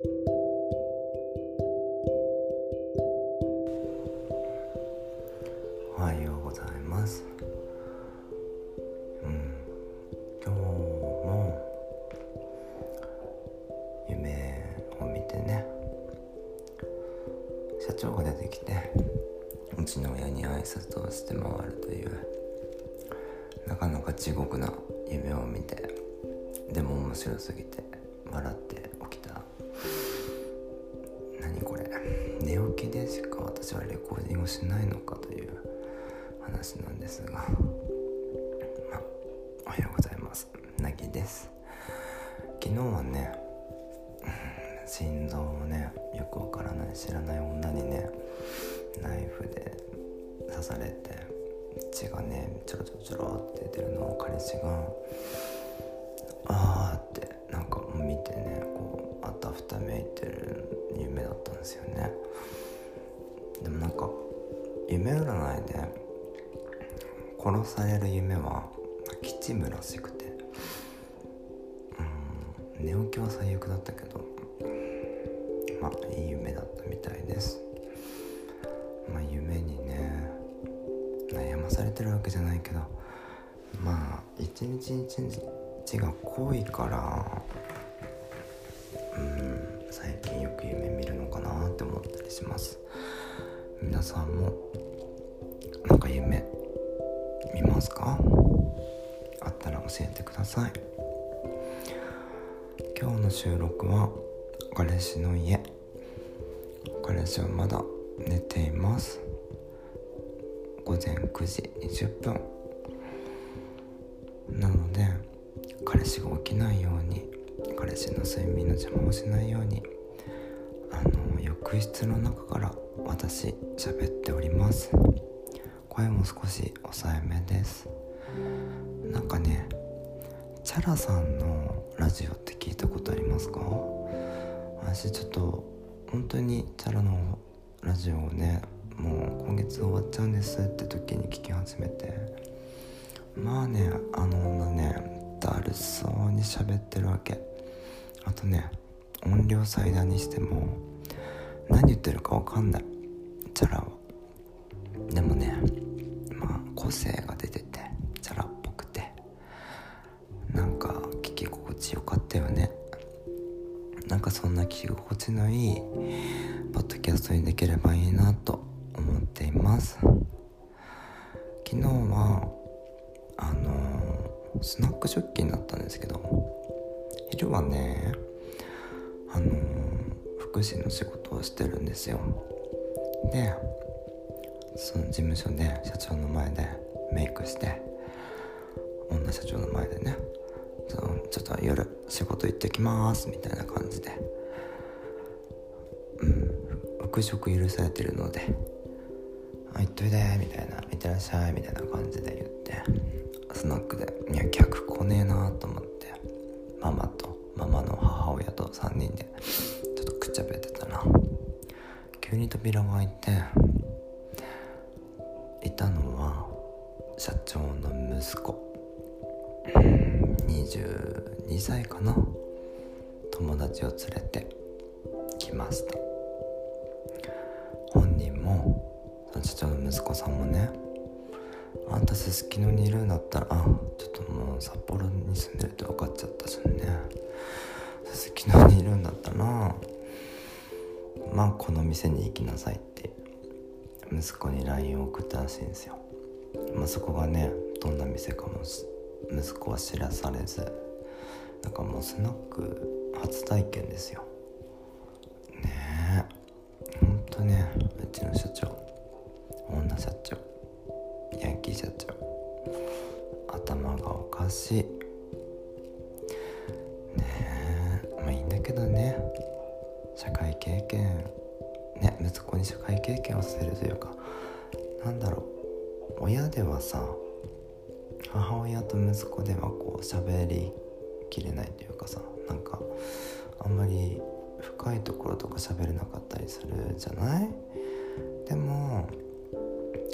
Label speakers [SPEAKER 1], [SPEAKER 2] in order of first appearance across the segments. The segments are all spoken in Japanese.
[SPEAKER 1] おはようございます。うん。今日も夢を見てね社長が出てきてうちの親に挨拶をして回るというなかなか地獄な夢を見てでも面白すぎて笑って私はレコーディングをしないのかという話なんですがまあおはようございます。なぎです。昨日はね心臓をねよくわからない知らない女にねナイフで刺されて血がねちょろちょろちょろって出るのを彼氏があーってなんか見てねこうあたふためいてる夢だったんですよね。でもなんか夢占いで殺される夢は吉夢らしくてうん寝起きは最悪だったけどまあいい夢だったみたいです。まあ夢にね悩まされてるわけじゃないけどまあ一日一日が濃いからうん最近よく夢見るのかなって思ったりします。皆さんもなんか夢見ますか？あったら教えてください。今日の収録は彼氏の家。彼氏はまだ寝ています。午前9時20分。なので彼氏が起きないように彼氏の睡眠の邪魔をしないようにあの浴室の中から私喋っております。声も少し抑えめです。なんかねチャラさんのラジオって聞いたことありますか？私ちょっと本当にチャラのラジオをねもう今月終わっちゃうんですって時に聞き始めて。まあねあの女ねだるそうに喋ってるわけ。あとね音量最大にしても何言ってるか分かんない。チャラはでもねまあ個性が出ててチャラっぽくて。なんか聞き心地よかったよね。なんかそんな聞き心地のいいポッドキャストにできればいいなと思っています。昨日はあの、スナック出勤だったんですけど昼はねあの、福祉の仕事をしてるんですよ。でその事務所で社長の前でメイクして女社長の前でねそのちょっと夜仕事行ってきますみたいな感じで。うん復職許されてるので「あ行っといで」みたいな「行ってらっしゃい」みたいな感じで言ってスナックでいや客来ねえなと思ってママとママの母親と3人でに扉が開いていたのは社長の息子。22歳かな。友達を連れてきました。本人も社長の息子さんもねあんたすすきのにいるんだったらあちょっともう札幌に住んでるって分かっちゃったじゃんね。すすきのにいるんだったらまあこの店に行きなさいって息子に LINE を送ったらしいんですよ。まあそこがねどんな店かも息子は知らされずなんかもうスナック初体験ですよ。ねえ。ほんとねうちの社長女社長ヤンキー社長頭がおかしい。息子に社会経験をさせるというかなんだろう。親ではさ母親と息子ではこう喋りきれないというかさなんかあんまり深いところとか喋れなかったりするじゃない？でも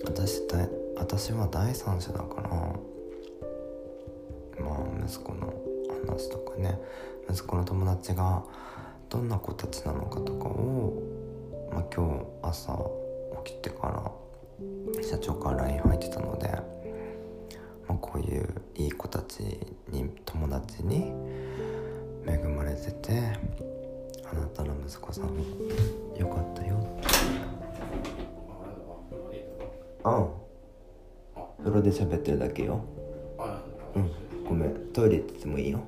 [SPEAKER 1] 私だ私は第三者だからまあ息子の話とかね息子の友達がどんな子たちなのかとかを、まあ、今日朝起きてから社長から LINE 入ってたので、まあ、こういういい子たちに友達に恵まれててあなたの息子さんよかったよ。うん。風呂で喋ってるだけよ。うん。ごめん。トイレ行っててもいいよ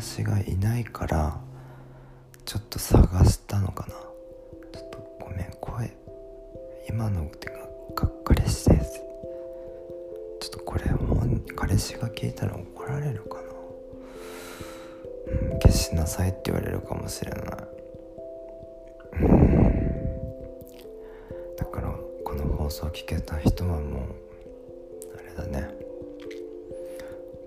[SPEAKER 1] 私がいないからちょっと探したのかな。ちょっとごめん声今のってかがっかりしてちょっとこれも彼氏が聞いたら怒られるかな。うん消しなさいって言われるかもしれない。うん。だからこの放送聞けた人はもうあれだね。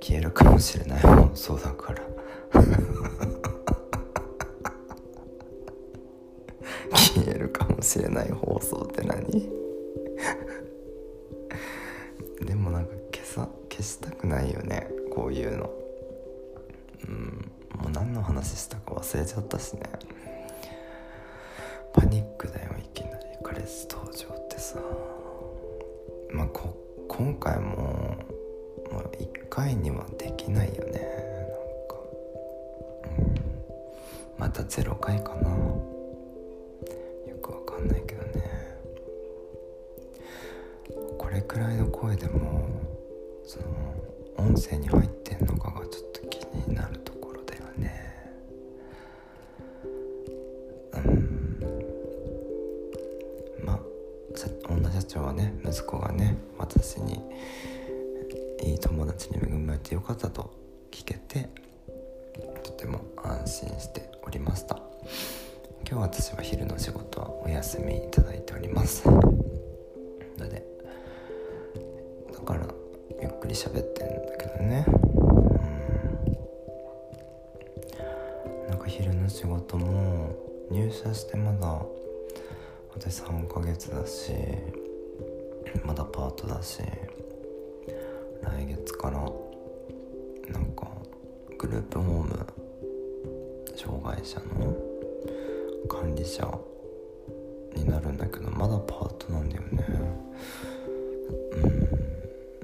[SPEAKER 1] 消えるかもしれない放送だから。消えるかもしれない放送って何？でもなんか消さ消したくないよねこういうの。うんもう何の話したか忘れちゃったしね。パニックだよいきなり彼氏登場ってさ。まあこ今回ももう1回にはできないよね。また0回かな。よくわかんないけどね。これくらいの声でもその音声に入ってんのかがちょっと気になるところだよね。うん。まあ女社長はね息子がね私にいい友達に恵まれてよかったと聞けてとても安心しておりました。今日私は昼の仕事はお休みいただいております。のでだからゆっくり喋ってんだけどね。うん。なんか昼の仕事も入社してまだ私3ヶ月だしまだパートだし来月からなんかグループホーム障害者の管理者になるんだけどまだパートなんだよね。うん。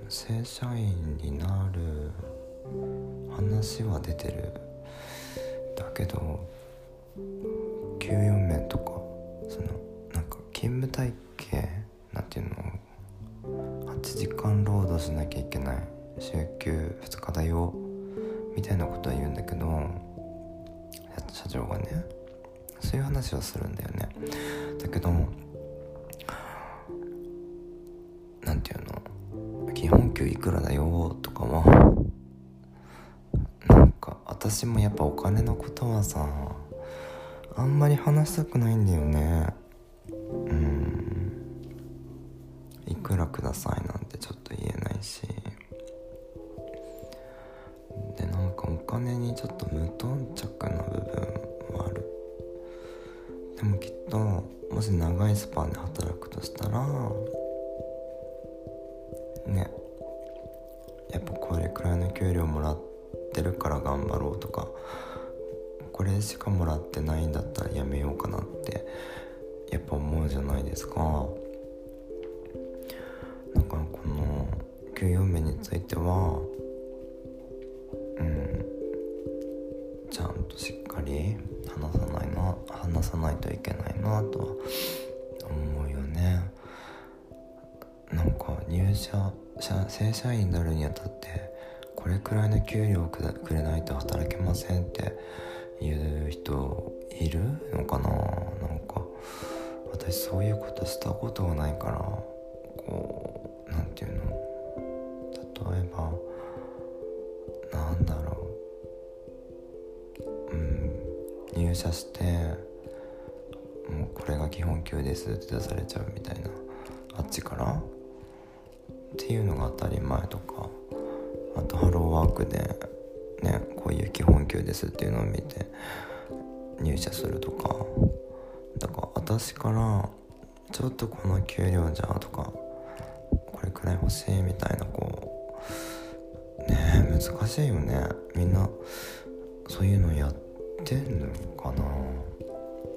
[SPEAKER 1] 正社員になる話は出てる。だけど給与面とかそのなんか勤務体系なんていうの？8時間労働しなきゃいけない。週休2日だよ。みたいなことは言うんだけど社長がねそういう話はするんだよね。だけど何て言うの？基本給いくらだよとかはなんか私もやっぱお金のことはさあんまり話したくないんだよね。給与面についてはうんちゃんとしっかり話さないな話さないといけないなとは思うよね。なんか入社正社員になるにあたってこれくらいの給料をくれないと働けませんって言う人いるのかな。なんか私そういうことしたことがないからこう何て言うの？なんだろう。うん。入社してもうこれが基本給ですって出されちゃうみたいな。あっちから？っていうのが当たり前とか。あとハローワークでねこういう基本給ですっていうのを見て入社するとか。だから私からちょっとこの給料じゃとかこれくらい欲しいみたいなこう難しいよね。みんなそういうのやってんのかな。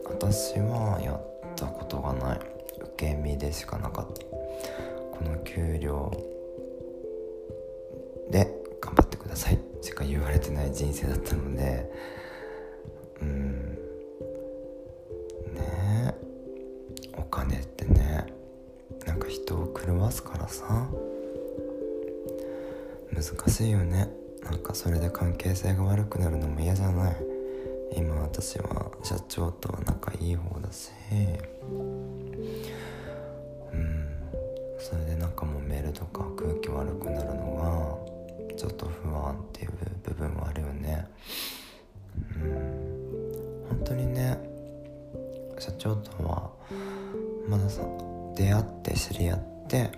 [SPEAKER 1] 私はやったことがない。受け身でしかなかった。この給料で頑張ってください。しか言われてない人生だったので。うん。ねえ。お金ってねなんか人を狂わすからさ。難しいよね。なんかそれで関係性が悪くなるのも嫌じゃない？今私は社長とは仲いい方だし。うん。それでなんかもうメールとか空気悪くなるのがちょっと不安っていう部分はあるよね。うん。本当にね社長とはまださ出会って知り合って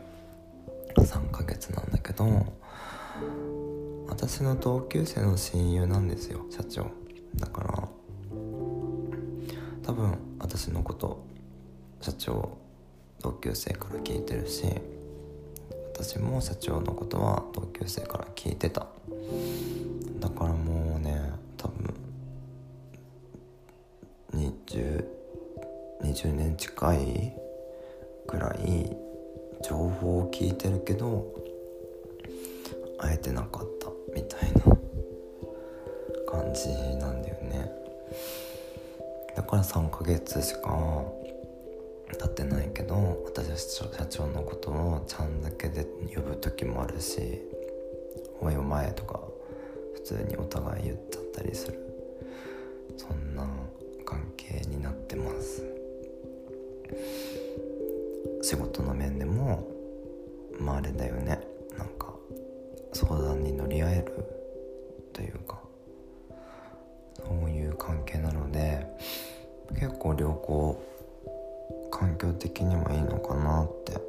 [SPEAKER 1] 3ヶ月なんだけど私の同級生の親友なんですよ社長。だから多分私のこと社長同級生から聞いてるし私も社長のことは同級生から聞いてた。だからもうね多分 20, 20年近いぐらい情報を聞いてるけど会えてなかった。みたいな感じなんだよね。だから3ヶ月しか経ってないけど私は社長のことをちゃんだけで呼ぶ時もあるし「おいお前」とか普通にお互い言っちゃったりする。そんな関係になってます。仕事の面でもまああれだよね。に乗り合える？というかそういう関係なので結構良好環境的にもいいのかなって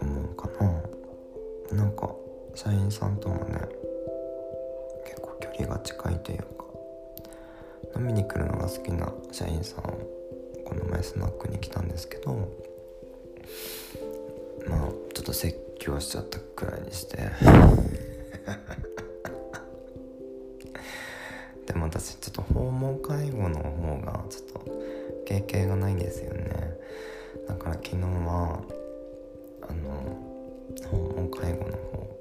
[SPEAKER 1] 思うかな。なんか社員さんともね結構距離が近いというか飲みに来るのが好きな社員さんこの前スナックに来たんですけどまあちょっと説教しちゃったくらいにして。でも私ちょっと訪問介護の方がちょっと経験がないんですよね。だから昨日はあの訪問介護の方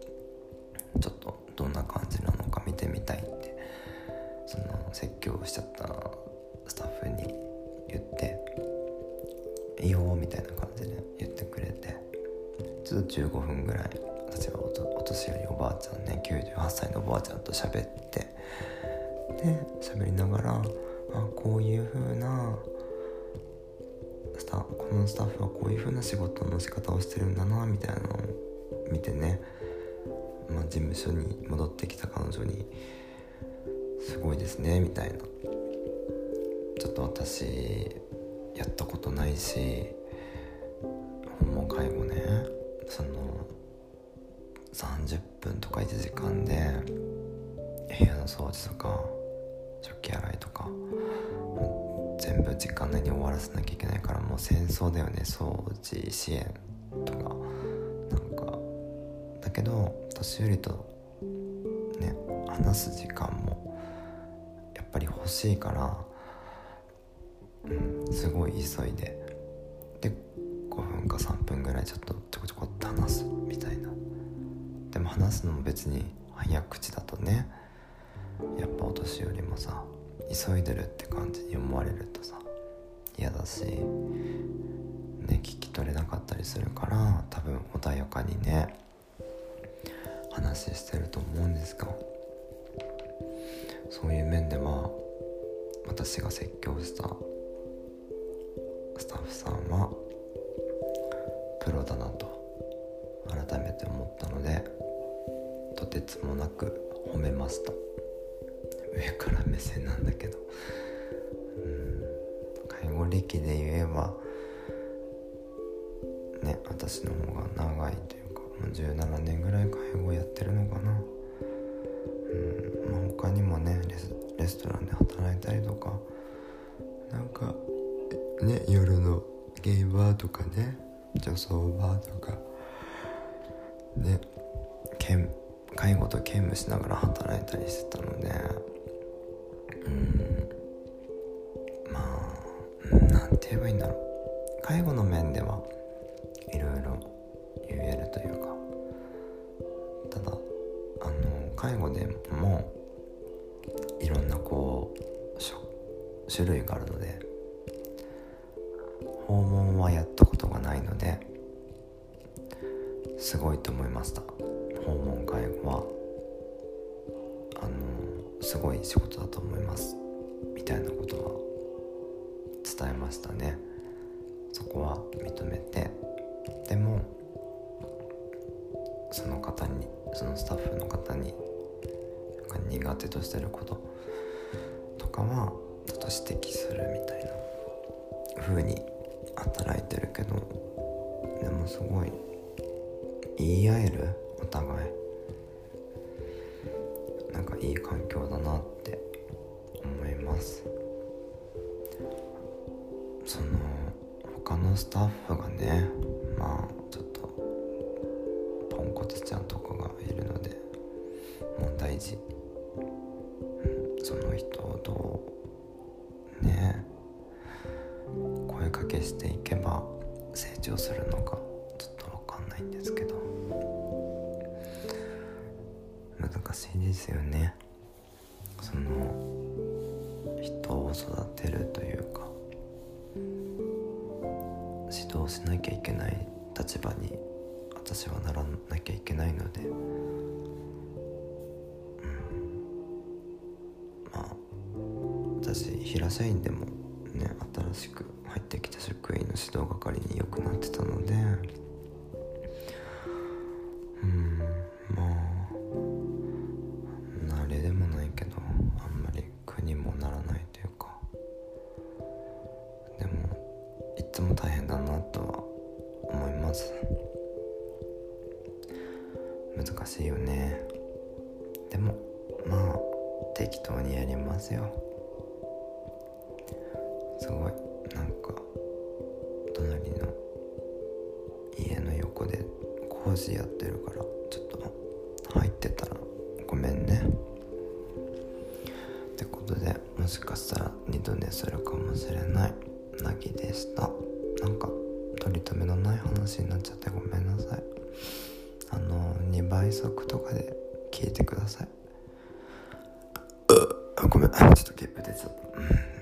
[SPEAKER 1] ちょっとどんな感じなのか見てみたいってその説教しちゃったスタッフに言って「いいよ」みたいな感じで言ってくれてちょっと15分ぐらい年寄りおばあちゃんね98歳のおばあちゃんと喋ってで喋りながらあこういう風なスタこのスタッフはこういう風な仕事の仕方をしてるんだなみたいなのを見てね、まあ、事務所に戻ってきた彼女に「すごいですね」みたいな。ちょっと私やったことないし訪問介護ねその30分とか1時間で部屋の掃除とか食器洗いとか全部時間内に終わらせなきゃいけないからもう戦争だよね掃除支援とか。なんかだけど年寄りとね話す時間もやっぱり欲しいからうんすごい急いで。で5分か3分ぐらいちょっとちょこちょこって話すみたいな。でも話すのも別に早口だとねやっぱお年寄りもさ急いでるって感じに思われるとさ嫌だしね聞き取れなかったりするから多分穏やかにね話してると思うんですがそういう面では私が説教したスタッフさんはプロだなと改めて思ったのでとてつもなく褒めました上から目線なんだけど。うん。介護歴で言えばね私の方が長いというかもう17年ぐらい介護やってるのかな。うん。まあ他にもねレスレストランで働いたりとかなんかね夜のゲイバーとかね女装バーとかね介護と兼務しながら働いたりしてたのでうんまあ何て言えばいいんだろう。介護の面ではいろいろ言えるというかただあの介護でもいろんなこう種類があるので訪問はやったことがないのですごいと思いました。訪問介護はあのすごい仕事だと思います。みたいなことは伝えましたね。そこは認めて。でもその方にそのスタッフの方に苦手としてることとかはちょっと指摘するみたいな風に働いてるけどでもすごい言い合える？お互い。なんかいい環境だなって思います。その他のスタッフがねまあちょっとポンコツちゃんとかがいるので問題児、うん、その人をどうね声かけしていけば成長するのかちょっと分かんないんですけど。しいですよね。その人を育てるというか指導しなきゃいけない立場に私はならなきゃいけないので、うん、まあ私平社員でもね新しく入ってきた職員の指導係によくなってたのでやってるからちょっと入ってたらごめんね。ってことでもしかしたら二度寝するかもしれない。なぎでした。なんか取り留めのない話になっちゃってごめんなさい。あの2倍速とかで聞いてください。ごめん。ちょっとゲップ出ちゃった。